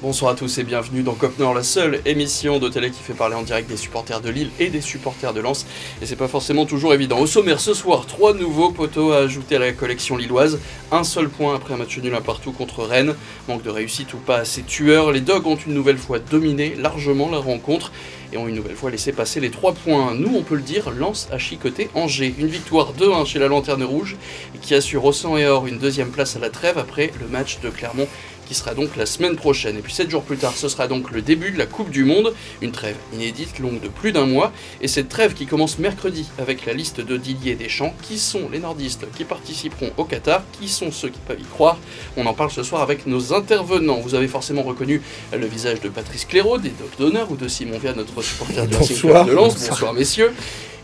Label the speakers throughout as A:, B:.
A: Bonsoir à tous et bienvenue dans Cop Nord, la seule émission de télé qui fait parler en direct des supporters de Lille et des supporters de Lens. Et c'est pas forcément toujours évident. Au sommaire ce soir, trois nouveaux poteaux à ajouter à la collection lilloise. Un seul point après un match nul un partout contre Rennes. Manque de réussite ou pas assez tueur. Les Dogs ont une nouvelle fois dominé largement la rencontre et ont une nouvelle fois laissé passer les trois points. Nous, on peut le dire, Lens a chicoté Angers. Une victoire 2-1 chez la Lanterne Rouge qui assure au sang et or une deuxième place à la trêve après le match de Clermont qui sera donc la semaine prochaine. Et puis 7 jours plus tard, ce sera donc le début de la Coupe du Monde, une trêve inédite longue de plus d'un mois. Et cette trêve qui commence mercredi avec la liste de Didier Deschamps, qui sont les nordistes qui participeront au Qatar, qui sont ceux qui peuvent y croire? On en parle ce soir avec nos intervenants. Vous avez forcément reconnu le visage de Patrice Cléraud, des Docs d'honneur ou de Simon Via, notre supporter de
B: Bonsoir.
A: de Lens. Bonsoir messieurs.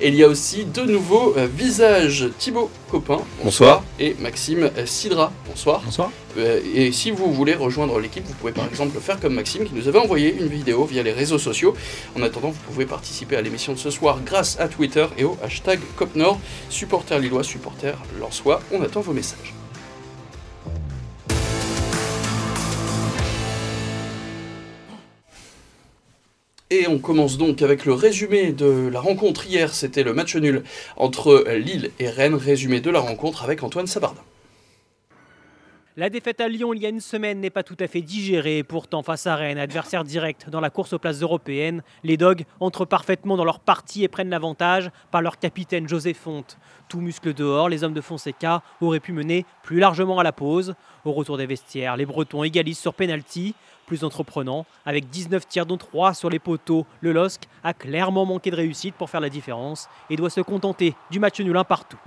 A: Et il y a aussi deux nouveaux euh, visages, Thibaut Copin,
B: Bonsoir.
A: et Maxime euh, Sidra, bonsoir.
C: Bonsoir.
A: Euh, et si vous voulez rejoindre l'équipe, vous pouvez par exemple faire comme Maxime qui nous avait envoyé une vidéo via les réseaux sociaux. En attendant, vous pouvez participer à l'émission de ce soir grâce à Twitter et au hashtag CopNord, supporter lillois, supporter lensois. On attend vos messages. On commence donc avec le résumé de la rencontre hier. C'était le match nul entre Lille et Rennes. Résumé de la rencontre avec Antoine Sabardin.
D: La défaite à Lyon il y a une semaine n'est pas tout à fait digérée. Pourtant, face à Rennes, adversaire direct dans la course aux places européennes, les Dogs entrent parfaitement dans leur partie et prennent l'avantage par leur capitaine José Fonte. Tout muscle dehors, les hommes de Fonseca auraient pu mener plus largement à la pause. Au retour des vestiaires, les Bretons égalisent sur penalty. Plus entreprenant, avec 19 tirs dont 3 sur les poteaux, le LOSC a clairement manqué de réussite pour faire la différence et doit se contenter du match nul un partout.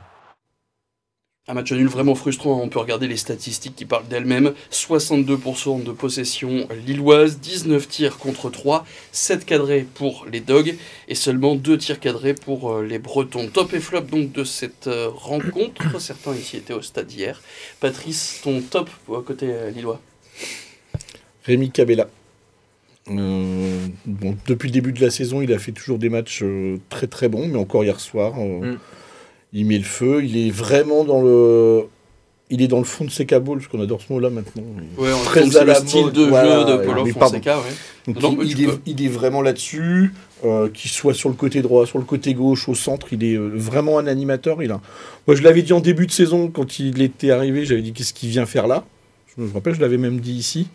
A: Un match nul vraiment frustrant, on peut regarder les statistiques qui parlent d'elles-mêmes. 62% de possession lilloise, 19 tirs contre 3, 7 cadrés pour les Dogs et seulement 2 tirs cadrés pour euh, les Bretons. Top et flop donc de cette euh, rencontre, certains ici étaient au stade hier. Patrice, ton top euh, côté lillois?
B: Rémi Cabella. Euh, bon, depuis le début de la saison, il a fait toujours des matchs euh, très très bons, mais encore hier soir, euh,
C: Mm.
B: il met le feu. Il est vraiment dans le, il est dans le fond de ses cabots, parce qu'on adore ce mot-là maintenant.
A: Ouais, on
B: Très à la
A: style
B: mode,
A: de
B: voilà,
A: jeu de Paulo
B: mais pardon.
A: Fonseca. Ouais.
B: Donc,
A: Non,
B: il, est, il est vraiment là-dessus, qu'il soit sur le côté droit, sur le côté gauche, au centre, il est vraiment un animateur. Il a... Moi, je l'avais dit en début de saison, quand il était arrivé, j'avais dit qu'est-ce qu'il vient faire là? Je me rappelle, je l'avais même dit ici.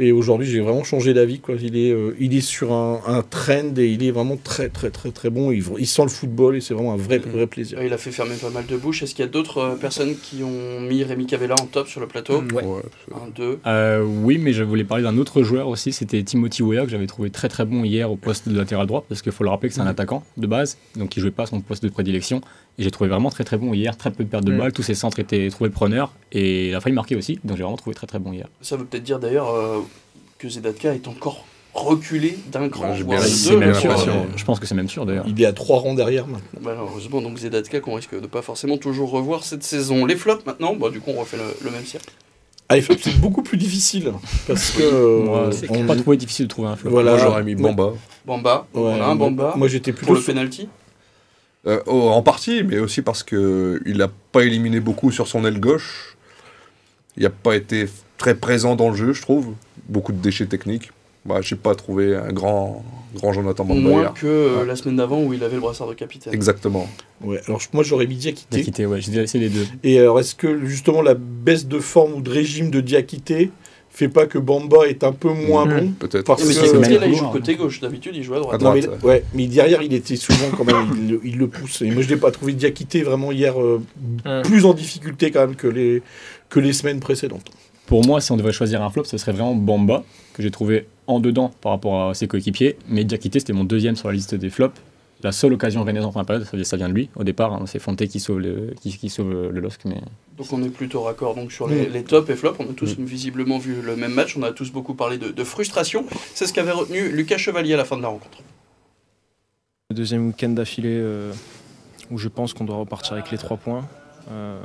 B: Et aujourd'hui, j'ai vraiment changé d'avis. quoi. Il est, euh, il est sur un, un trend et il est vraiment très, très, très, très bon. Il, il sent le football et c'est vraiment un vrai,
A: Mhm.
B: vrai plaisir.
A: Il a fait fermer pas mal de bouches. Est-ce qu'il y a d'autres euh, personnes qui ont mis Rémi Cavella en top sur le plateau
C: Ouais.
A: Un, deux.
C: Euh, oui, mais je voulais parler d'un autre joueur aussi, c'était Timothy Weah que j'avais trouvé très très bon hier au poste de latéral droit, parce qu'il faut le rappeler que c'est un
E: Mhm.
C: attaquant de base, donc il jouait pas à son poste de prédilection. Et j'ai trouvé vraiment très très bon hier, très peu de pertes de
E: Mhm.
C: balles, tous ses centres étaient trouvés preneurs, et il a failli marquer aussi, donc j'ai vraiment trouvé très très bon hier.
A: Ça veut peut-être dire d'ailleurs euh, que Zedatka est encore reculé d'un cran,
E: Ouais,
A: voire deux.
C: même sûr, euh, je pense que c'est même sûr d'ailleurs.
B: Il est à trois rangs derrière maintenant.
A: Malheureusement, donc Zedatka qu'on risque de pas forcément toujours revoir cette saison. Les flops maintenant, bah, du coup on refait le, le même cirque.
B: Ah, les flops, c'est beaucoup plus difficile. Parce que. euh, on-
C: pas trouvé difficile de trouver un flop.
B: Voilà.
E: J'aurais mis Bamba.
A: Bamba,
B: Ouais,
A: on a un Bamba.
B: Moi, j'étais
A: pour
B: plutôt.
A: le
B: sur-
A: penalty.
E: Euh, oh, en partie, mais aussi parce que il n'a pas éliminé beaucoup sur son aile gauche. Il n'a pas été très présent dans le jeu, je trouve. Beaucoup de déchets techniques. Bah, j'ai pas trouvé un grand, grand Jonathan Bamba
A: Moins
E: hier.
A: que euh,
E: Ouais.
A: la semaine d'avant où il avait le brassard de capitaine.
E: Exactement.
B: Ouais, alors moi, j'aurais mis Diakité.
C: Diakité, ouais, j'ai essayé les deux.
B: Et alors, est-ce que justement la baisse de forme ou de régime de Diakité fait pas que Bamba est un peu moins
C: Mhm.
B: bon?
E: Peut-être.
B: Parce
A: Mais
B: que-
C: même
A: là, il joue côté gauche. D'habitude, il joue à droite.
E: À
B: Non, mais, ouais, mais derrière, il était souvent quand même, il, le- il le pousse. Et moi, je l'ai pas trouvé Diakité vraiment hier euh,
C: Mhm.
B: plus en difficulté quand même que les, que les semaines précédentes.
C: Pour moi, si on devait choisir un flop, ce serait vraiment Bamba, que j'ai trouvé en dedans par rapport à ses coéquipiers. Mais Diakité, c'était mon deuxième sur la liste des flops. La seule occasion rennaise en fin de période, ça- ça vient de lui. Au départ, hein, c'est Fonte qui sauve le, qui, qui sauve le LOSC. Mais...
A: Donc on est plutôt raccord donc sur les, les tops et flops. On a tous visiblement vu le même match. On a tous beaucoup parlé de, de frustration. C'est ce qu'avait retenu Lucas Chevalier à la fin de la rencontre.
F: Le deuxième week-end d'affilée euh, où je pense qu'on doit repartir avec les trois points. Euh,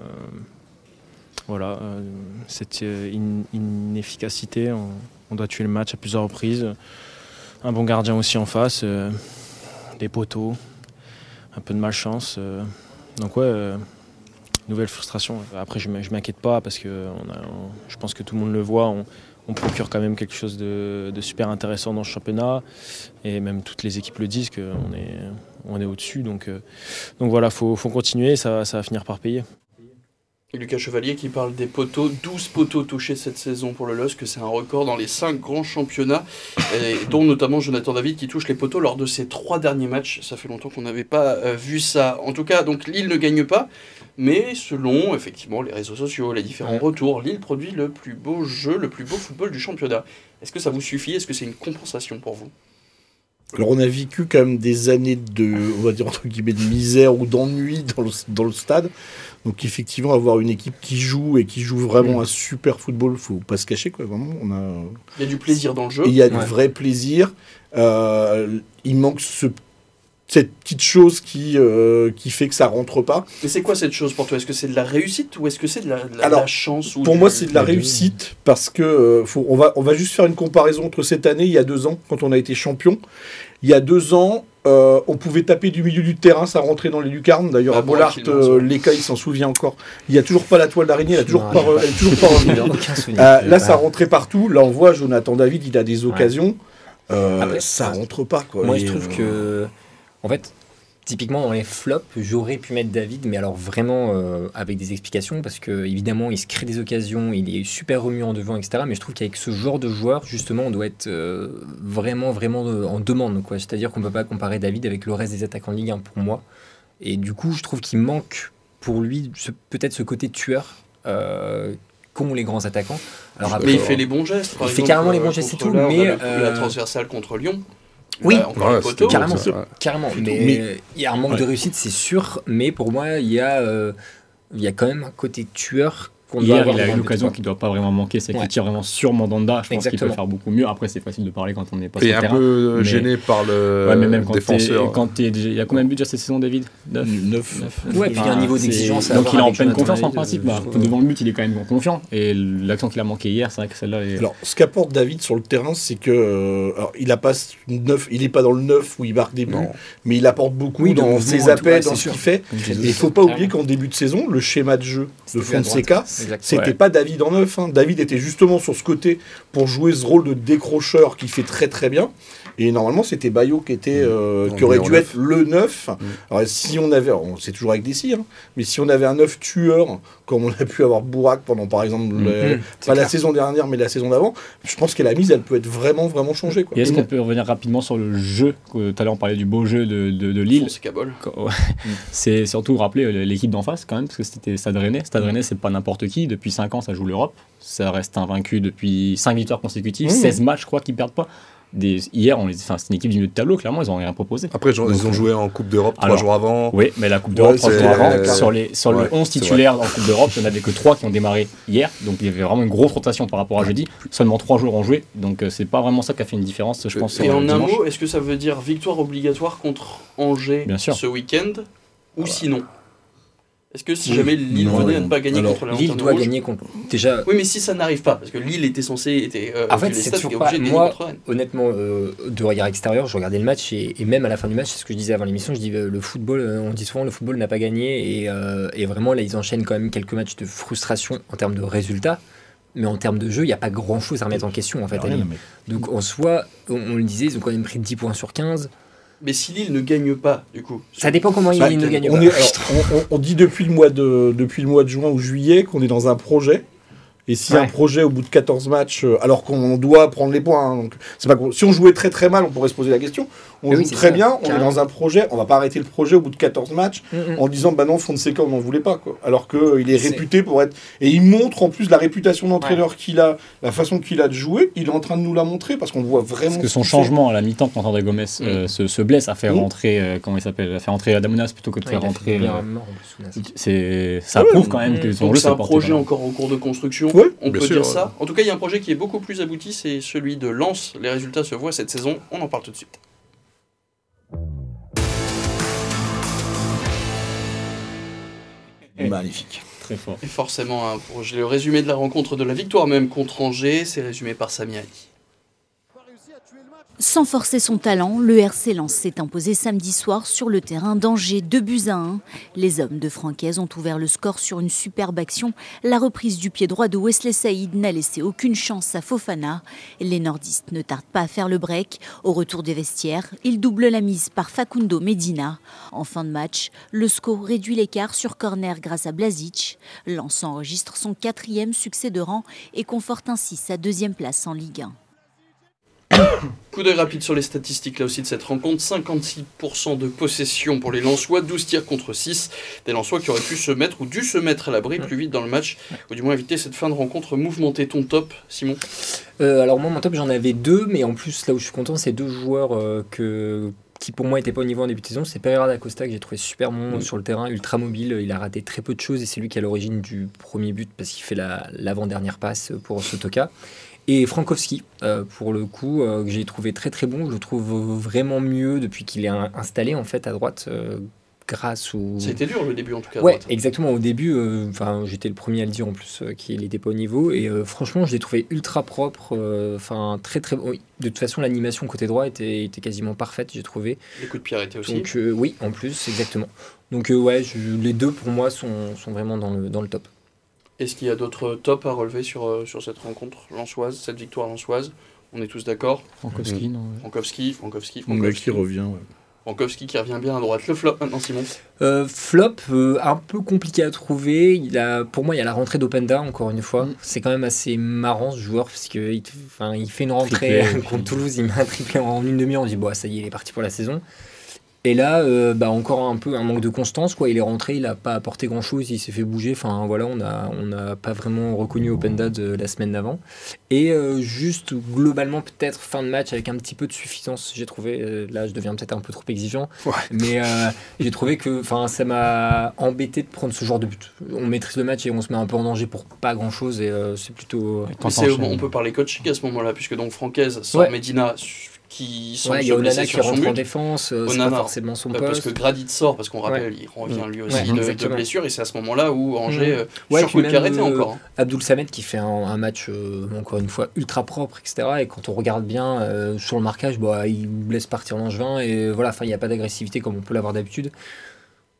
F: voilà, euh, cette euh, in- inefficacité, on, doit tuer le match à plusieurs reprises. Un bon gardien aussi en face, euh, des poteaux, un peu de malchance. donc ouais, nouvelle frustration. Après, je ne m'inquiète pas parce que je pense que tout le monde le voit. On, procure quand même quelque chose de, super intéressant dans ce championnat. Et même toutes les équipes le disent qu'on est, au-dessus. Donc, voilà, il faut, continuer, ça va finir par payer.
A: Lucas Chevalier qui parle des poteaux, 12 poteaux touchés cette saison pour le LOSC, c'est un record dans les 5 grands championnats, et dont notamment Jonathan David qui touche les poteaux lors de ses trois derniers matchs. Ça fait longtemps qu'on n'avait pas euh, vu ça. En tout cas, donc Lille ne gagne pas, mais selon effectivement les réseaux sociaux, les différents retours, Lille produit le plus beau jeu, le plus beau football du championnat. Est-ce que ça vous suffit? Est-ce que c'est une compensation pour vous?
B: Alors on a vécu quand même des années de, on va dire entre guillemets, de misère ou d'ennui dans le, dans le stade. Donc effectivement, avoir une équipe qui joue et qui joue vraiment un super football, faut pas se cacher quoi. Vraiment, on a.
A: Il y a du plaisir dans le jeu.
B: Il y a du vrai plaisir. Euh, il manque ce, cette petite chose qui, euh, qui fait que ça rentre pas.
A: Mais c'est quoi cette chose pour toi? Est-ce que c'est de la réussite ou est-ce que c'est de la, de la-
B: Alors,
A: de la chance ou
B: Pour
A: du-
B: moi, c'est de la réussite parce que euh, faut, on, va, on va juste faire une comparaison entre cette année et il y a deux ans, quand on a été champion. Il y a deux ans, euh, on pouvait taper du milieu du terrain, ça rentrait dans les lucarnes. D'ailleurs,
A: Ah
B: à Bollard,
A: ouais.
B: euh, l'Eka, il s'en souvient encore. Il n'y a toujours pas la toile d'araignée, elle a toujours pas,
G: pas-
B: elle toujours pas revenue. hein.
G: Aucun souvenir.
B: Euh, là, ça
G: pas.
B: rentrait partout. Là, on voit Jonathan David, il a des occasions. Euh,
G: Après,
B: ça
G: ouais.
B: rentre pas. Quoi.
G: Moi,
B: Et,
G: je trouve
B: euh,
G: que, en fait, typiquement dans les flops, j'aurais pu mettre David, mais alors vraiment euh, avec des explications, parce que évidemment, il se crée des occasions, il est super remuant devant, etc. Mais je trouve qu'avec ce genre de joueur, justement, on doit être euh, vraiment, vraiment euh, en demande. quoi. C'est-à-dire qu'on peut pas comparer David avec le reste des attaquants de Ligue 1 pour moi. Et du coup, je trouve qu'il manque pour lui peut-être ce côté tueur. Euh, qu'ont les grands attaquants. Alors
A: Mais il
G: après-
A: fait les bons gestes. Par
G: Il fait carrément les bons gestes et tout, mais,
A: la, la transversale contre Lyon.
G: Oui.
A: Là, encore
E: Ouais,
A: le poteau.
E: c'était
G: Carrément.
E: bon, ça, ouais.
G: Carrément, mais,
B: Mais-
G: il y a un manque de réussite, c'est sûr, mais pour moi, il y a, euh, il y a quand même un côté tueur qu'on doit
C: Hier, il a eu l'occasion qui ne doit pas vraiment manquer, c'est
G: Ouais.
C: qu'il tire vraiment sur Mandanda. Je pense qu'il peut faire beaucoup mieux. Après, c'est facile de parler quand on n'est pas sur le
E: un peu
C: mais-
E: gêné par le
C: Ouais, mais même quand t'es-
E: défenseur.
C: quand Il y a combien de buts déjà cette saison, David? 9
B: neuf.
G: quoi. Ouais, puis il y a un niveau d'exigence
C: Donc il est en pleine
G: Jonathan
C: confiance en principe.
G: euh,
C: bah, devant le but, il est quand même confiant. Et l'action qu'il a manqué hier, c'est vrai que celle-là est.
B: Alors, ce qu'apporte David sur le terrain, c'est que euh, alors, il a pas neuf, il est pas dans le neuf où il marque des buts, mais il apporte beaucoup dans ses appels, dans ce qu'il fait. il faut pas oublier qu'en début de saison, le schéma de jeu de Fonseca. C'était
C: Ouais.
B: pas David en neuf. hein. David était justement sur ce côté pour jouer ce rôle de décrocheur qui fait très très bien. Et normalement, c'était Bayo qui était, euh,
E: En
B: qui aurait dû être le neuf. Alors, si on avait, on c'est toujours avec des cires, hein, mais si on avait un neuf tueur, comme on a pu avoir Bourak pendant par exemple, le-
G: c'est
B: pas la saison dernière, mais la saison d'avant, je pense que la mise, elle peut être vraiment vraiment changée. Quoi.
C: Et est-ce qu'on peut revenir rapidement sur le jeu Tout à l'heure, on parlait du beau jeu de, de, de Lille. Quand- ouais. C'est surtout rappeler euh, l'équipe d'en face quand même, parce que c'était Stade Rennais. Stade Rennais, c'est pas n'importe qui. Depuis 5 ans, ça joue l'Europe. Ça reste invaincu depuis 5 victoires consécutives,
B: Mmh.
C: 16 matchs, je crois, qu'ils perdent pas. Des, hier, on les, enfin, c'est une équipe du milieu de tableau, clairement, ils ont rien proposé.
E: Après, genre, ils ont joué en Coupe d'Europe trois jours avant.
C: Oui, mais la Coupe d'Europe, trois jours avant, sur les, sur
E: ouais,
C: les 11
E: c'est
C: titulaires en Coupe d'Europe, il n'y en avait que 3 qui ont démarré hier. Donc il y avait vraiment une grosse rotation par rapport à jeudi. Seulement 3 joueurs ont joué. Donc euh, c'est pas vraiment ça qui a fait une différence, je pense.
A: Et en un mot, est-ce que ça veut dire victoire obligatoire contre Angers
C: Bien sûr.
A: ce week-end Ou sinon? Est-ce que si
B: Oui.
A: jamais Lille
B: Non,
A: venait à ne pas gagner
B: Alors,
A: contre la
G: Lille doit
A: Rouge
G: gagner contre. Déjà,
A: Oui, mais si ça n'arrive pas, parce que Lille était censé. Était, euh,
G: En fait, c'est toujours pas- moi- honnêtement, euh, de regard extérieur, je regardais le match et, et même à la fin du match, c'est ce que je disais avant l'émission, je dis euh, le football, euh, on dit souvent le football n'a pas gagné et, euh, et vraiment là ils enchaînent quand même quelques matchs de frustration en termes de résultats. Mais en termes de jeu, il n'y a pas grand chose à remettre en question en fait.
B: Rien, mais-
G: Donc en soi, on, on le disait, ils ont quand même pris 10 points sur 15.
A: Mais si Lille ne gagne pas, du coup.
G: Ça dépend comment
B: Bah,
G: ils ne gagnent
B: on,
G: pas.
B: est- alors, on- dit depuis le mois de depuis le mois de juin ou juillet qu'on est dans un projet. Et si
G: Ouais.
B: un projet au bout de 14 matchs, euh, alors qu'on doit prendre les points, hein, donc c'est pas si on jouait très très mal, on pourrait se poser la question. On
G: Mais
B: joue
G: oui,
B: très
G: ça,
B: bien, on est dans un projet, on va pas arrêter le projet au bout de 14 matchs
G: Mm, mm.
B: en disant bah non Fonseca on n'en voulait pas quoi. Alors que il est réputé pour être et il montre en plus la réputation d'entraîneur qu'il a, la façon qu'il a de jouer, il est en train de nous la montrer parce qu'on voit vraiment
C: Parce que son
B: qu'il fait.
C: changement à la mi-temps quand André Gomez euh, se, se blesse a fait
B: Mm.
C: rentrer, euh, comment il s'appelle, a fait rentrer Adamunas plutôt que de
G: Ouais,
C: faire rentrer. euh, c'est, ça
B: Ouais,
C: prouve quand même
G: mm.
C: que son jeu
A: c'est un projet encore en cours de construction. On peut dire ça. En tout cas, il y a un projet qui est beaucoup plus abouti, c'est celui de Lens. Les résultats se voient cette saison. On en parle tout de suite.
B: Magnifique.
C: Très fort.
A: Et forcément, hein, pour résumé de la rencontre de la victoire même contre Angers, c'est résumé par Sami Ali.
H: Sans forcer son talent, le RC Lens s'est imposé samedi soir sur le terrain d'Angers 2 buts à 1. Les hommes de Francaise ont ouvert le score sur une superbe action. La reprise du pied droit de Wesley Saïd n'a laissé aucune chance à Fofana. Les nordistes ne tardent pas à faire le break. Au retour des vestiaires, ils doublent la mise par Facundo Medina. En fin de match, le SCO réduit l'écart sur corner grâce à Blazic. Lens enregistre son quatrième succès de rang et conforte ainsi sa deuxième place en Ligue 1.
A: Coup d'œil rapide sur les statistiques là aussi de cette rencontre. 56% de possession pour les Lensois, 12 tirs contre 6. Des Lensois qui auraient pu se mettre ou dû se mettre à l'abri plus vite dans le match, ou du moins éviter cette fin de rencontre mouvementée. Ton top, Simon?
G: Euh, alors moi, mon top, j'en avais deux, mais en plus, là où je suis content, c'est deux joueurs euh, que qui pour moi n'étaient pas au niveau en début de saison. C'est Pereira da Costa que j'ai trouvé super bon
A: Mm.
G: sur le terrain, ultra mobile. Il a raté très peu de choses et c'est lui qui est à l'origine du premier but parce qu'il fait la- l'avant-dernière passe pour Sotoka. Et Frankowski, euh, pour le coup, euh, que j'ai trouvé très très bon. Je le trouve vraiment mieux depuis qu'il est in- installé en fait à droite euh, grâce au.
A: Été dur le début en tout cas. à
G: Ouais,
A: droite.
G: exactement. Au début, enfin, j'étais le premier à le dire en plus qu'il n'était pas au niveau. Et franchement, je l'ai trouvé ultra propre. Enfin, très très. oui, De toute façon, l'animation côté droit était, était quasiment parfaite, j'ai trouvé.
A: Les coups de pied arrêtés aussi.
G: Donc oui, en plus, exactement. Donc ouais, je- les deux pour moi sont, sont vraiment dans le, dans le top.
A: Est-ce qu'il y a d'autres tops à relever sur, euh, sur cette rencontre lançoise, cette victoire lançoise On est tous d'accord
C: Frankowski, non ouais.
A: Frankowski, Frankowski, Frankowski.
B: qui revient. ouais.
A: Frankowski qui revient bien à droite. Le flop maintenant, Simon.
G: Euh, flop, euh, un peu compliqué à trouver. Il a, pour moi, il y a la rentrée d'Openda, encore une fois.
A: Mm.
G: C'est quand même assez marrant ce joueur, parce qu'il enfin, il fait une rentrée
C: Triplé,
G: contre Toulouse, il met un triplé en une demi-heure, on dit, bon, ça y est, il est parti pour la saison. Et là, euh, bah, encore un peu un manque de constance. Quoi. Il est rentré, il n'a pas apporté grand-chose, il s'est fait bouger. Enfin, voilà, on n'a on n'a pas vraiment reconnu Openda de la semaine d'avant. Et euh, juste, globalement, peut-être fin de match avec un petit peu de suffisance, j'ai trouvé. Euh, là, je deviens peut-être un peu trop exigeant. Mais euh, j'ai trouvé que enfin, ça m'a embêté de prendre ce genre de but. On maîtrise le match et on se met un peu en danger pour pas grand-chose. Et euh, c'est plutôt...
A: On peut parler coaching à ce moment-là, puisque donc Francaise sort
G: Ouais.
A: Medina qui semble
G: Ouais, qui
A: sur son
G: rentre en
A: but.
G: défense, euh, c'est pas forcément son
A: Euh, parce
G: poste.
A: que Gradit sort, parce qu'on rappelle, il revient lui aussi
G: Ouais,
A: de- de, blessure, et c'est à ce moment-là où Angers,
G: Mm.
A: euh,
G: Ouais,
A: sur coup de arrêté
G: euh,
A: encore. hein.
G: Abdul Samed qui fait un, un match, euh, encore une fois, ultra propre, etc. Et quand on regarde bien euh, sur le marquage, bah, il laisse partir Langevin. Et voilà, enfin, il n'y a pas d'agressivité comme on peut l'avoir d'habitude.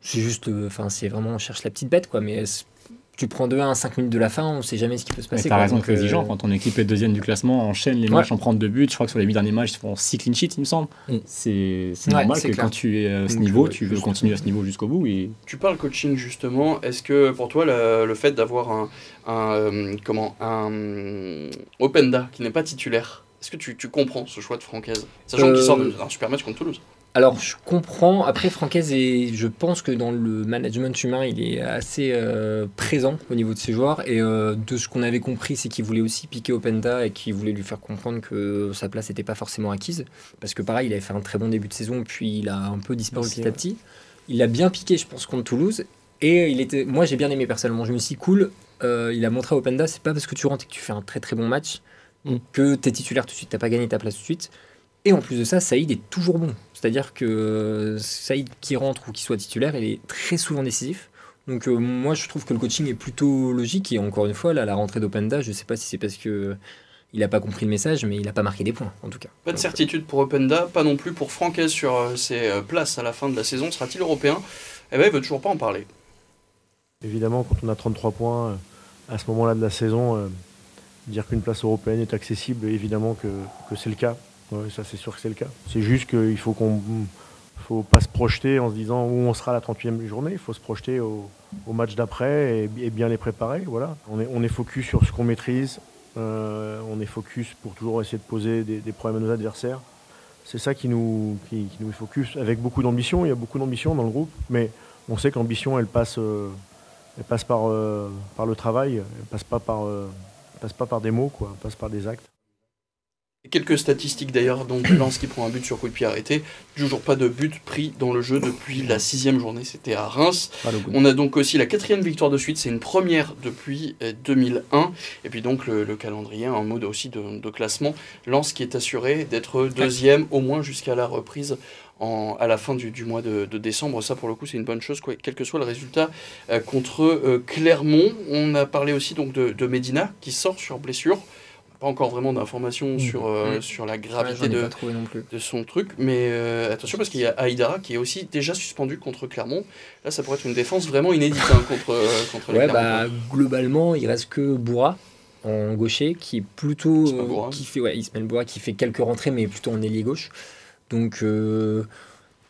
G: C'est juste, enfin, c'est vraiment, on cherche la petite bête, quoi. Mais tu prends 2-1 à 5 minutes de la fin, on sait jamais ce qui peut se passer.
C: t'as raison d'être exigeant.
G: euh,
C: Quand ton équipe est deuxième du classement, enchaîne les matchs en prendre deux buts. Je crois que sur les huit derniers matchs, ils font 6 clean sheets, il me semble.
G: Mm.
C: C'est
G: Ouais,
C: normal que
G: clair.
C: quand tu es à ce
G: Donc,
C: niveau,
G: ouais,
C: tu veux continuer à ce niveau jusqu'au bout. Et
A: Tu parles coaching justement. Est-ce que pour toi le, le fait d'avoir un, un, euh, comment un euh, Openda qui n'est pas titulaire, est-ce que tu, tu comprends ce choix de Francaise, sachant
G: Euh,
A: qu'il sort de- d'un super match contre Toulouse
G: Alors, je comprends. Après, Francaise, est, je pense que dans le management humain, il est assez euh, présent au niveau de ses joueurs. Et euh, de ce qu'on avait compris, c'est qu'il voulait aussi piquer Openda et qu'il voulait lui faire comprendre que sa place n'était pas forcément acquise. Parce que pareil, il avait fait un très bon début de saison, puis il a un peu disparu
C: Merci,
G: petit à petit. Il a bien piqué, je pense, contre Toulouse. Et il était, moi, j'ai bien aimé personnellement. Je me suis dit, cool. euh, il a montré à Openda, c'est pas parce que tu rentres et que tu fais un très très bon match
B: Mm.
G: que tu es titulaire tout de suite. T'as pas gagné ta place tout de suite. Et en plus de ça, Saïd est toujours bon. C'est-à-dire que euh, Saïd qui rentre ou qui soit titulaire, il est très souvent décisif. Donc euh, moi, je trouve que le coaching est plutôt logique. Et encore une fois, là, la rentrée d'Openda, je sais pas si c'est parce que il n'a pas compris le message, mais il n'a pas marqué des points, en tout cas.
A: Pas de certitude pour Openda, pas non plus pour Francaise sur euh, ses places à la fin de la saison. Sera-t-il européen? Eh ben, il veut toujours pas en parler.
I: Évidemment, quand on a 33 points à ce moment-là de la saison, euh, dire qu'une place européenne est accessible, évidemment que, que c'est le cas. Ouais, ça, c'est sûr que c'est le cas. C'est juste qu'il faut qu'on faut pas se projeter en se disant où on sera la 38e journée. Il faut se projeter au, match d'après et, bien les préparer. Voilà. On est, focus sur ce qu'on maîtrise. Euh, on est focus pour toujours essayer de poser des, problèmes à nos adversaires. C'est ça qui nous, qui, nous focus avec beaucoup d'ambition. Il y a beaucoup d'ambition dans le groupe, mais on sait que l'ambition, elle passe, euh, elle passe par, euh, par le travail, elle passe pas par, passe pas par des mots, quoi, elle passe par des actes.
A: Quelques statistiques d'ailleurs, donc Lens qui prend un but sur coup de pied arrêté, toujours pas de but pris dans le jeu depuis la sixième journée, c'était à Reims. On a donc aussi la quatrième victoire de suite, c'est une première depuis euh, 2001. Et puis donc le, le calendrier, un mode aussi de, de classement. Lens qui est assuré d'être deuxième au moins jusqu'à la reprise en, à la fin du, du mois de, de décembre. Ça pour le coup c'est une bonne chose, quoi, quel que soit le résultat euh, contre euh, Clermont. On a parlé aussi donc de, de Medina qui sort sur blessure. Pas encore vraiment d'informations sur, euh,
G: Mm.
A: sur la gravité de,
G: pas trouvé non plus.
A: de son truc. Mais euh, attention, parce qu'il y a Aïdara qui est aussi déjà suspendu contre Clermont. Là, ça pourrait être une défense vraiment inédite hein, contre, euh, contre les
G: Ouais,
A: Clermontois.
G: bah, globalement, il reste que Bourra en gaucher qui est plutôt.
A: Ismaël Bourra.
G: qui fait, ouais, Ismaël Bourra qui fait quelques rentrées, mais plutôt en ailier gauche. Donc, euh,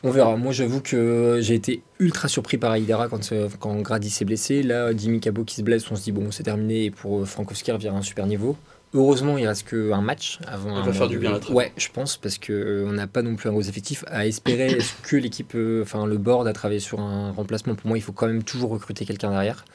G: on verra. Moi, j'avoue que j'ai été ultra surpris par Aïdara quand, quand Grady s'est blessé. Là, Jimmy Cabot qui se blesse, on se dit, bon, c'est terminé. Et pour Frankowski revient à un super niveau. Heureusement, il reste qu'un match avant.
A: Il
G: un
A: va faire du
G: de-
A: bien trêve.
G: Ouais, je pense, parce qu'on n'a pas non plus un gros effectif. À espérer, est-ce que l'équipe, euh, enfin le board a travaillé sur un remplacement Pour moi, il faut quand même toujours recruter quelqu'un derrière.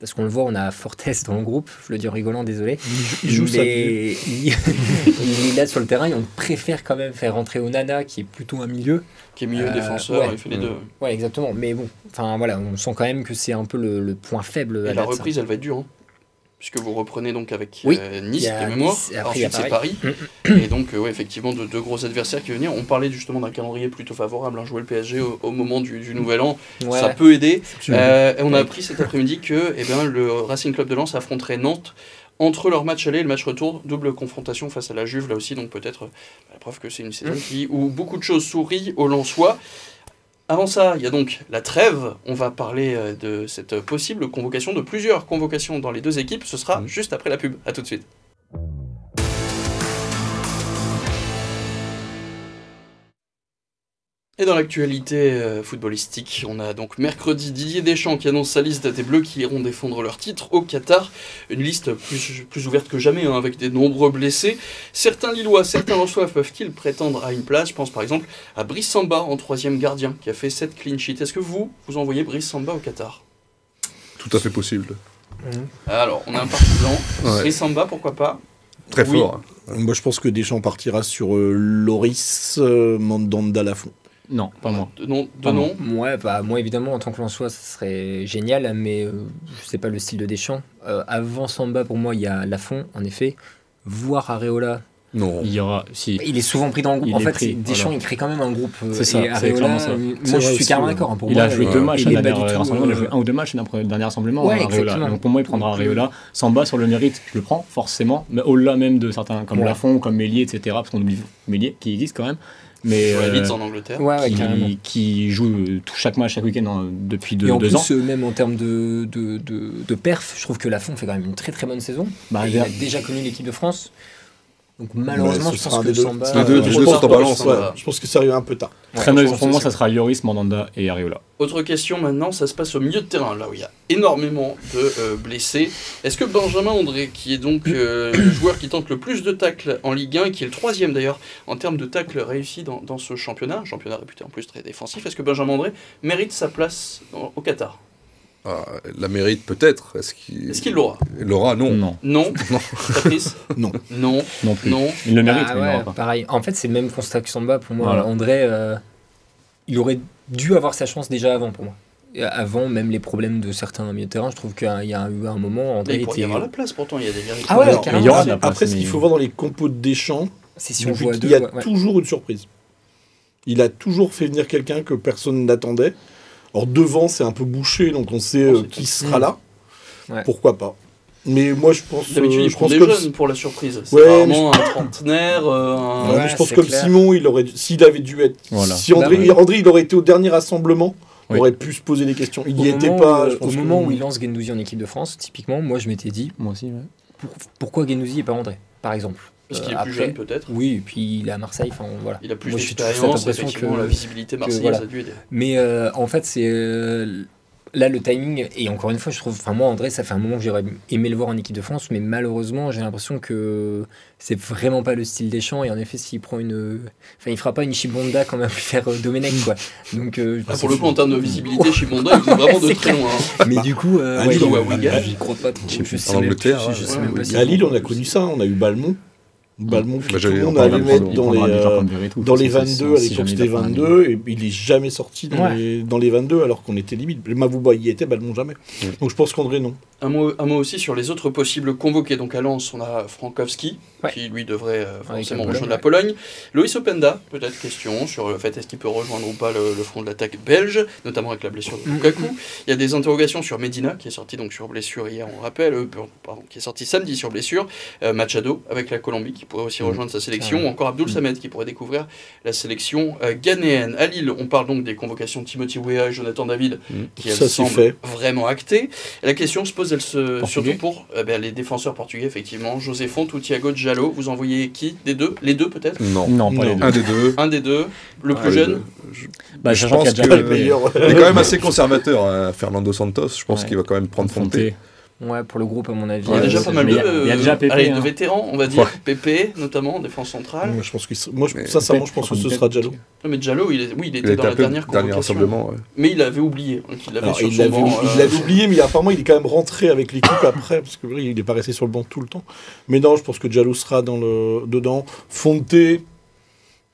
G: Parce qu'on le voit, on a Fortes dans le groupe, je le dis en rigolant, désolé.
B: Il joue.
G: Mais il, il est là sur le terrain et on préfère quand même faire rentrer Onana, qui est plutôt un milieu.
A: Qui est milieu
G: Euh,
A: défenseur,
G: ouais.
A: il fait les deux.
G: Ouais, exactement. Mais bon, enfin voilà, on sent quand même que c'est un peu le, le point faible.
A: Et
G: à
A: la
G: ça.
A: reprise, elle va être dure. hein. Puisque vous reprenez donc avec
G: Oui.
A: euh, Nice, de mémoire.
G: Nice, et après,
A: Ensuite, c'est
G: Paris.
A: Paris. et donc, euh, ouais, effectivement, de deux gros adversaires qui vont venir. On parlait justement d'un calendrier plutôt favorable. hein, jouer le PSG au, au moment du, du Nouvel An,
G: Ouais.
A: ça peut aider. Euh, et on a appris cet après-midi que eh ben, le Racing Club de Lens affronterait Nantes entre leur match aller et le match retour. Double confrontation face à la Juve, là aussi. Donc peut-être la preuve que c'est une saison
G: Mm.
A: qui, où beaucoup de choses sourient aux Lensois. Avant ça, il y a donc la trêve. On va parler euh, de cette possible convocation, de plusieurs convocations dans les deux équipes. Ce sera
E: Mm.
A: juste après la pub. A tout de suite. Et dans l'actualité euh, footballistique, on a donc mercredi Didier Deschamps qui annonce sa liste des Bleus qui iront défendre leur titre au Qatar. Une liste plus, plus ouverte que jamais, hein, avec des nombreux blessés. Certains Lillois, certains Lensois peuvent-ils prétendre à une place? Je pense par exemple à Brice Samba en troisième gardien qui a fait 7 clean sheets. Est-ce que vous, vous envoyez Brice Samba au Qatar?
E: Tout à fait possible.
A: Alors, on a un partisan.
E: Ouais.
A: Brice Samba, pourquoi pas?
E: Très
A: Oui.
E: fort.
B: Moi, je pense que Deschamps partira sur euh, Loris euh, Mandanda Lafont.
C: Non, pas moi.
A: De nom, de
C: non.
A: nom
G: Ouais, bah, moi évidemment en tant que Lensois, ça serait génial, mais euh, je sais pas le style de Deschamps. Euh, avant Samba, pour moi, il y a Lafont, en effet. Voir Areola,
E: Non.
C: Il y aura. Si.
G: il est souvent pris dans le groupe.
C: Il
G: en fait,
C: pris,
G: Deschamps,
C: voilà.
G: il crée quand même un groupe. euh,
C: C'est ça,
G: Areola,
C: ça.
G: euh, moi je suis carrément d'accord. hein, pour
C: Il
G: moi,
C: a joué
G: euh,
C: deux matchs
G: il
C: à rassemblement, il a joué
G: euh,
C: un ou deux matchs à le dernier rassemblement.
G: Ouais,
C: Areola.
G: exactement.
C: Donc pour moi, il prendra
A: Donc,
C: Areola. Samba sur le mérite, je le prends forcément, mais au-delà même de certains comme
G: Ouais.
C: Lafont, comme Mélier, etc. Parce qu'on oublie Mélier qui existe quand même. Mais euh,
A: Leeds en Angleterre.
G: Ouais, ouais, carrément.
C: qui, qui joue euh, tout, chaque match, chaque week-end hein, depuis deux,
G: Et en
C: deux
G: plus,
C: ans.
G: euh, même en termes de, de, de, de perf, je trouve que Lafont fait quand même une très très bonne saison.
C: Bah,
G: il a déjà connu l'équipe de France. Donc malheureusement,
B: ce
G: je
B: sera
G: pense
B: un
G: que. Samba.
E: Les deux-
B: Euh,
E: balance.
B: je pense que ça arrive un peu tard.
C: Très pour moi, ça sera Lloris, Mandanda et Areola.
A: Autre question maintenant, ça se passe au milieu de terrain, là où il y a énormément de euh, blessés. Est-ce que Benjamin André, qui est donc euh, le joueur qui tente le plus de tacles en Ligue 1, et qui est le troisième d'ailleurs en termes de tacles réussis dans, dans ce championnat, un championnat réputé en plus très défensif, est-ce que Benjamin André mérite sa place dans- au Qatar?
E: Ah, la mérite peut-être. Est-ce qu'il
A: Est-ce qu'il l'aura?
E: L'aura Non.
C: Non,
A: Non
E: Non.
A: Patrice?
B: Non.
A: Non
C: non plus.
A: Non
C: Il le mérite,
G: Ah
C: mais il l'aura pas.
G: pareil. En fait, c'est le même constat que Samba pour moi.
C: Voilà.
G: André, euh, il aurait dû avoir sa chance déjà avant pour moi. Avant même les problèmes de certains milieux de terrain, je trouve qu'il y a il y a eu un moment, André
A: il pourrait y
G: était.
A: avoir la place pourtant, il y a des vérités.
G: Ah ouais,
C: il y aura la
B: après,
C: place,
B: après, ce qu'il
C: mais-
B: faut voir dans les compos de Deschamps,
G: C'est si on voit deux.
B: y a
G: ouais.
B: toujours une surprise. Il a toujours fait venir quelqu'un que personne n'attendait. Or, devant, c'est un peu bouché, donc on sait
A: Oh,
B: euh, qui sera là.
G: Ouais.
B: Pourquoi pas Mais moi, je pense,
A: D'habitude,
B: euh,
A: il
B: je
A: prend
B: pense
A: des
B: comme
A: jeunes pour la surprise. C'est
B: Ouais,
A: vraiment un trentenaire, euh, un-
B: Ouais, je pense
G: c'est
B: comme
G: clair.
B: Simon, il aurait, dû- s'il avait dû être,
C: Voilà.
B: si André,
G: Bah ouais.
B: André, il aurait été au dernier rassemblement, on
C: Oui.
B: aurait pu se poser des questions. Il
G: Au
B: n'y était
G: moment,
B: pas.
G: euh,
B: je
G: au
B: que-
G: moment où il lance Gendouzi en équipe de France, typiquement, moi je m'étais dit
C: Moi aussi, ouais.
G: pour- pourquoi Gendouzi et pas André, par exemple?
A: Parce qu'il est
G: Euh,
A: plus jeune peut-être.
G: Oui, et puis il est à Marseille, enfin voilà.
A: Il a plus
G: Moi, j'ai toujours cette
A: d'expérience,
G: que-
A: la visibilité marseillaise
G: voilà.
A: a dû aider.
G: Mais euh, en fait, c'est euh, là le timing et encore une fois, je trouve. Enfin moi, André, ça fait un moment que j'aurais aimé le voir en équipe de France, mais malheureusement, j'ai l'impression que c'est vraiment pas le style des champs. Et en effet, s'il prend une, enfin, il fera pas une Chibonda quand même faire euh, Domenech quoi. Donc euh,
A: Ah, pour le coup, en termes de visibilité, Chimonda, il est vraiment de très loin. hein.
G: mais du coup, euh,
B: à
G: ouais,
B: Lille,
G: il-
A: ou à Wigan.
G: j'y crois pas trop. Je sais même pas
B: À Lille, on a connu ça. On a eu Balmont. Balmont,
E: Bah,
B: le allait
E: parler,
B: mettre
C: Il
B: dans les, euh, dans les
C: toute façon,
B: 22, à l'époque
C: jamais
B: c'était
C: il a pas un
B: 22, et il est jamais sorti dans,
G: Ouais.
B: les, dans les 22 alors qu'on était limite. Mavouba y était, Balmont jamais. Donc je pense qu'André non.
A: Un mot, un mot aussi sur les autres possibles convoqués. Donc à Lens, on a Frankowski,
G: Ouais.
A: qui lui devrait euh, forcément rejoindre la Pologne. Loïs Openda, peut-être question sur le fait est-ce qu'il peut rejoindre ou pas le, le front de l'attaque belge, notamment avec la blessure de
G: Mm,
A: Lukaku. Il y a des interrogations sur Medina, qui est sorti donc sur blessure hier, on rappelle, euh, pardon, qui est sorti samedi sur blessure. Euh, Machado avec la Colombie, qui pourrait aussi
E: Mm.
A: rejoindre sa sélection, ou encore Abdul Samed, qui pourrait découvrir la sélection euh, ghanéenne. À Lille, on parle donc des convocations de Timothy Weah et Jonathan David,
E: Mm.
A: qui elles semblent
B: fait.
A: vraiment actées. La question se pose, elle se, surtout pour euh, ben, les défenseurs portugais, effectivement. José Font ou Thiago Jallo. Vous envoyez qui? Des deux? Les deux, peut-être?
E: Non.
C: Non, pas
B: Non.
C: les deux.
E: Un des deux.
A: Un des deux. Le
E: Un
A: plus jeune?
E: Je-
C: Bah,
E: je
C: qu'il a
E: pense
C: déjà
E: que-
B: Le meilleur.
E: Il est quand même assez conservateur, hein, Fernando Santos. Je pense
C: Ouais.
E: qu'il va quand même prendre Fonte.
C: Fonté.
G: Ouais, pour le groupe, à mon avis.
A: Il y a déjà pas mal de,
C: il y a- il y a déjà Pépé,
A: allez, de
C: hein.
A: vétérans, on va dire. Pépé, notamment, en défense centrale.
B: Moi, je pense moi, je- sincèrement, je pense que ce sera Diallo.
A: Non, mais Jallo, il est... oui, il
E: Il
A: était dans la dernière convocation.
E: rassemblement. ouais.
A: Mais il avait oublié hein, l'avait sur
B: il l'avait
A: euh,
B: l'avait oublié, mais apparemment il est quand même rentré avec l'équipe après, parce que oui, il n'est pas resté sur le banc tout le temps. Mais non, je pense que Diallo sera dans le, dedans. Fonte,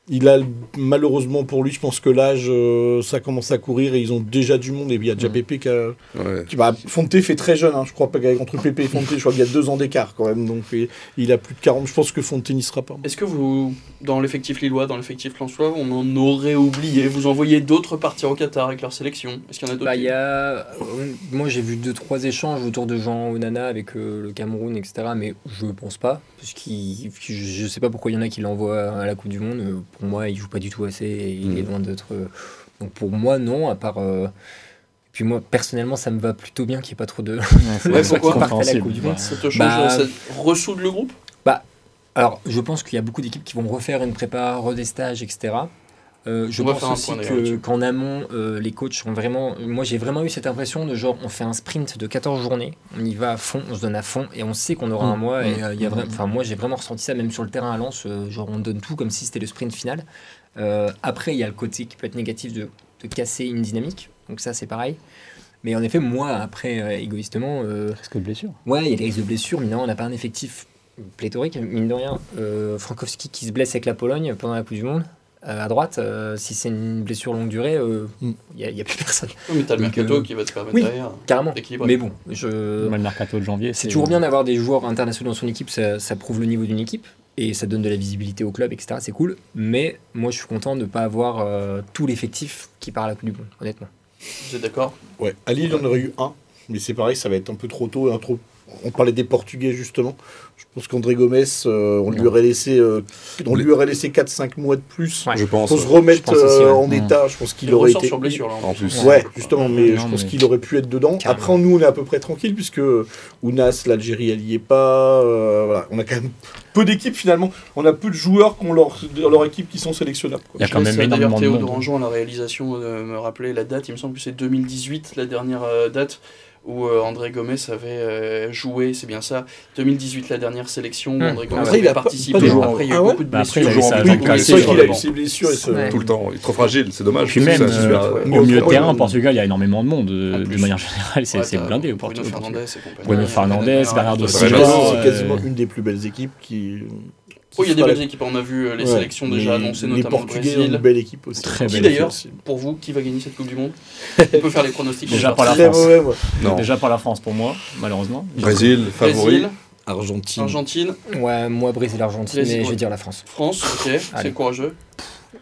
B: il a malheureusement pour lui, je pense que l'âge, euh, ça commence à courir et ils ont déjà du monde. Et puis il y a déjà. Pépé qui a.
E: Ouais.
B: qui- bah, Fonte fait très jeune, hein, je crois pas qu'entre Pépé et Fonte, je crois qu'il y a deux ans d'écart quand même. Donc et- il a plus de 40. Je pense que Fonte n'y sera pas.
A: Est-ce que vous, dans l'effectif lillois, dans l'effectif lensois, on en aurait oublié? Vous en voyez d'autres partir au Qatar avec leur sélection? Est-ce qu'il y en a d'autres
G: Bah, il y a... euh, Moi, j'ai vu deux, trois échanges autour de Jean Onana avec euh, le Cameroun, etc. Mais je pense pas. Parce qu'il... Je sais pas pourquoi il y en a qui l'envoient à la Coupe du Monde. Pour moi, il joue pas du tout assez et il est loin d'être. euh, Donc pour moi, non, à part. euh, Puis moi, personnellement, ça me va plutôt bien qu'il n'y ait pas trop de.
C: c'est
A: Ouais,
C: est
A: pourquoi
G: à la. Coupe du Monde?
C: Ouais.
A: Ça te change,
G: Bah,
A: ça ressoude le groupe?
G: Alors, je pense qu'il y a beaucoup d'équipes qui vont refaire une prépa, des stages, etc. Euh, je
A: On
G: pense aussi qu'en amont, euh, les coachs ont vraiment. Moi, j'ai vraiment eu cette impression de genre, on fait un sprint de 14 journées, on y va à fond, on se donne à fond, et on sait qu'on aura un
C: Mm.
G: mois. Et
C: Mm.
G: euh, il y a vra-
C: Mm.
G: Enfin, moi, j'ai vraiment ressenti ça, même sur le terrain à Lens. euh, genre, on donne tout comme si c'était le sprint final. Euh, après, il y a le côté qui peut être négatif de, de casser une dynamique. Donc, ça, c'est pareil. Mais en effet, moi, après, euh, égoïstement, euh,
C: Risque de blessure.
G: Ouais, il y a des risques de blessure, mais non, on n'a pas un effectif pléthorique, mine de rien. Euh, Frankowski qui se blesse avec la Pologne pendant la Coupe du Monde, à droite, euh, si c'est une blessure longue durée, il
B: Mm.
G: n'y a, y a plus personne.
A: Oui, mais t'as le mercato
G: euh,
A: qui va te permettre
G: oui.
A: derrière
G: Carrément.
A: d'équilibrer.
G: Mais bon, je...
C: Le mercato de janvier.
G: c'est toujours bien d'avoir des joueurs internationaux dans son équipe, ça, ça prouve le niveau d'une équipe. Et ça donne de la visibilité au club, etc. C'est cool. Mais moi, je suis content de ne pas avoir euh, tout l'effectif qui part à la Coupe du Monde, honnêtement.
A: Vous êtes d'accord?
B: Ouais, à Lille, il y en aurait eu un, mais c'est pareil, ça va être un peu trop tôt. un trop... On parlait des Portugais justement. Je pense qu'André Gomez, euh, on lui aurait laissé, euh, on lui aurait laissé 4-5 mois de plus
G: Ouais.
E: Je pense.
B: pour se remettre
G: je pense aussi,
B: euh,
G: ouais.
B: en état. Je pense qu'il
A: Il
B: aurait été.
A: sur blessure là.
E: En plus.
B: Ouais, justement, mais
C: Non,
B: je pense
C: mais-
B: qu'il aurait pu être dedans.
G: Carrément.
B: Après, nous, on est à peu près tranquille puisque Ounas, l'Algérie, elle y est pas. euh, voilà, on a quand même peu d'équipes finalement. On a peu de joueurs qui ont leur, dans leur équipe qui sont sélectionnables. quoi.
C: Il y a
A: Je
C: quand
A: laisse,
C: même
A: d'ailleurs
C: énormément de
A: Théo
C: monde.
A: Dorangeon à la réalisation de me rappeler la date. Il me semble que c'est 2018, la dernière euh, date où euh, André Gomez avait euh, joué, c'est bien ça. 2018, la dernière sélection où
G: Hmm.
A: André Gomez
G: Après,
A: avait
B: il a pas-
A: participé. Après, il y a eu
B: Ah ouais
A: beaucoup de
C: Bah, après,
A: blessures.
C: il a eu
E: en
C: le
B: a eu ses blessures et ce-
G: Ouais.
E: Tout le temps. Il est trop fragile, c'est dommage.
G: Puis même, euh,
E: super-
A: ouais.
B: Mais
C: Au milieu de terrain, au Portugal, il y a énormément de monde.
A: En
C: De manière générale, c'est blindé au
A: Bruno
C: Portugal. Bruno Fernandes,
A: ouais,
C: Bernardo Silva.
B: C'est quasiment une des plus belles équipes qui.
A: Oui, il y a des
B: la-
A: belles équipes. On a vu euh, les
B: Ouais.
A: sélections déjà annoncées,
B: Les
A: notamment le
B: Portugais ont une
A: Brésil.
B: belle équipe aussi.
C: Très
A: Qui
C: belle
A: d'ailleurs, pour vous, qui va gagner cette Coupe du Monde On peut faire les pronostics.
C: Déjà par la France.
B: mauvais, moi.
E: Non.
C: Déjà pas la France pour moi, malheureusement.
E: Brésil, favori.
A: Brésil,
B: Argentine.
A: Argentine,
G: Ouais, moi, Brésil, Argentine,
A: Brésil,
G: mais je vais dire la France.
A: France, ok, c'est courageux.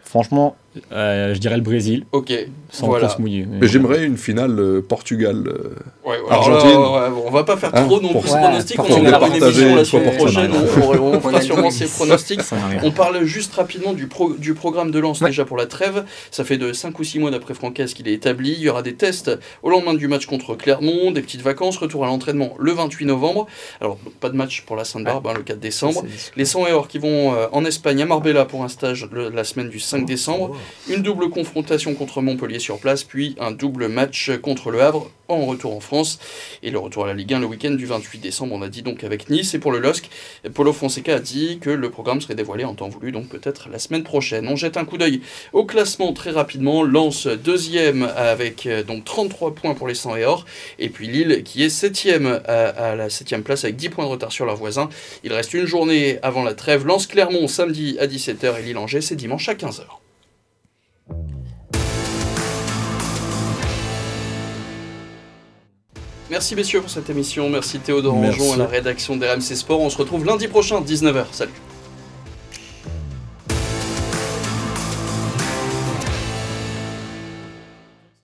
C: Franchement, euh, je dirais le Brésil,
A: Ok,
C: sans
A: voilà.
C: trop se mouiller.
E: Mais j'aimerais une finale euh, Portugal. euh,
A: Ouais, ouais,
E: Argentine.
A: alors ouais, bon, on va pas faire
E: Hein,
A: trop non
E: pour-
A: plus de pronostics. On en aura une
E: partager
A: émission la semaine prochaine. On, on- on
G: On
A: fera sûrement ces pronostics. On parle juste rapidement du, pro- du programme de lance
G: Ouais.
A: déjà pour la trêve. Ça fait de 5 ou 6 mois d'après Francaise qu'il est établi. Il y aura des tests au lendemain du match contre Clermont, des petites vacances, retour à l'entraînement le 28 novembre. Alors, donc, pas de match pour la Sainte-Barbe hein, le 4 décembre. Les 100 et or qui vont euh, en Espagne à Marbella pour un stage le- la semaine du 5 décembre. Une double confrontation contre Montpellier sur place, puis un double match contre le Havre en retour en France. Et le retour à la Ligue 1 le week-end du 28 décembre, on a dit donc avec Nice. Et pour le LOSC, Polo Fonseca a dit que le programme serait dévoilé en temps voulu, donc peut-être la semaine prochaine. On jette un coup d'œil au classement très rapidement. Lance deuxième avec euh, donc 33 points pour les 100 et or. Et puis Lille qui est septième à, la septième place avec 10 points de retard sur leurs voisins. Il reste une journée avant la trêve. Lance Clermont samedi à 17h et Lille-Angers c'est dimanche à 15h. Merci messieurs pour cette émission. Merci Théodore. Anjon à la rédaction d'RMC Sport. On se retrouve lundi prochain, 19h. Salut.